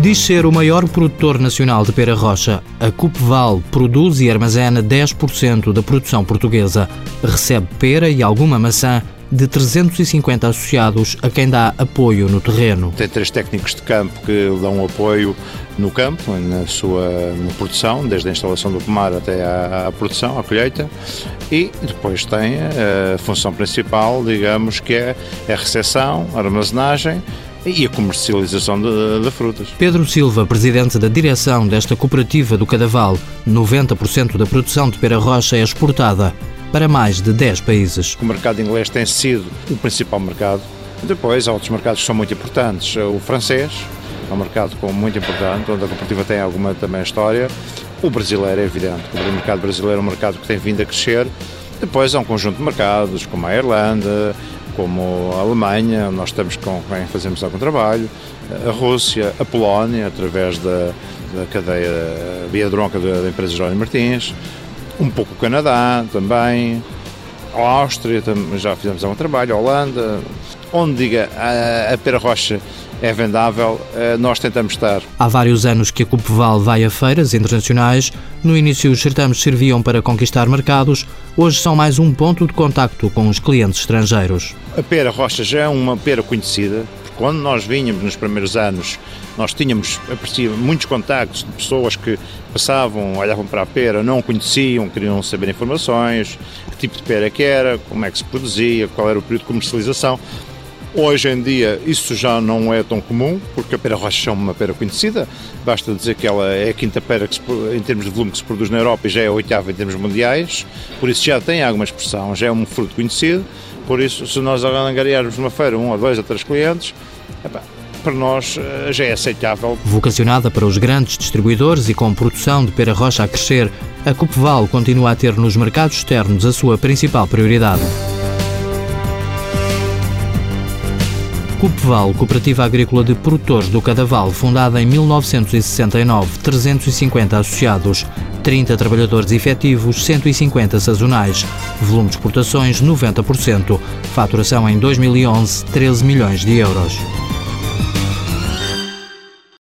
Diz ser o maior produtor nacional de pera rocha. A Cupval produz e armazena 10% da produção portuguesa. Recebe pera e alguma maçã de 350 associados a quem dá apoio no terreno. Tem três técnicos de campo que dão apoio no campo, na sua na produção, desde a instalação do pomar até à, à produção, à colheita, e depois tem a função principal, digamos, que é a recepção, a armazenagem e a comercialização de, de, frutas. Pedro Silva, presidente da direção desta cooperativa do Cadaval, 90% da produção de pera rocha é exportada para mais de 10 países. O mercado inglês tem sido o principal mercado. Depois há outros mercados que são muito importantes. O francês é um mercado muito importante, onde a cooperativa tem alguma também história. O brasileiro é evidente. O mercado brasileiro é um mercado que tem vindo a crescer. Depois há um conjunto de mercados, como a Irlanda, como a Alemanha, nós estamos com quem fazemos algum trabalho, a Rússia, a Polónia, através da, da cadeia Via Dronca da, da empresa Jónia Martins, um pouco o Canadá também, a Áustria, já fizemos algum trabalho, a Holanda, onde diga a, a pera rocha é vendável, eh, nós tentamos estar. Há vários anos que a Cupval vai a feiras internacionais. No início, os certames serviam para conquistar mercados. Hoje são mais um ponto de contacto com os clientes estrangeiros. A pera rocha já é uma pera conhecida. Quando nós vínhamos nos primeiros anos, nós tínhamos muitos contactos de pessoas que passavam, olhavam para a pera, não conheciam, queriam saber informações, que tipo de pera que era, como é que se produzia, qual era o período de comercialização. Hoje em dia isso já não é tão comum, porque a pera rocha é uma pera conhecida, basta dizer que ela é a quinta pera que se, em termos de volume que se produz na Europa e já é a oitava em termos mundiais, por isso já tem alguma expressão, já é um fruto conhecido, por isso, se nós angariarmos numa feira um ou dois ou três clientes, para nós eh, já é aceitável. Vocacionada para os grandes distribuidores e com produção de pera rocha a crescer, a Cupval continua a ter nos mercados externos a sua principal prioridade. Cupval, Cooperativa Agrícola de Produtores do Cadaval, fundada em 1969, 350 associados, 30 trabalhadores efetivos, 150 sazonais, volume de exportações 90%, faturação em 2011 13 milhões de euros.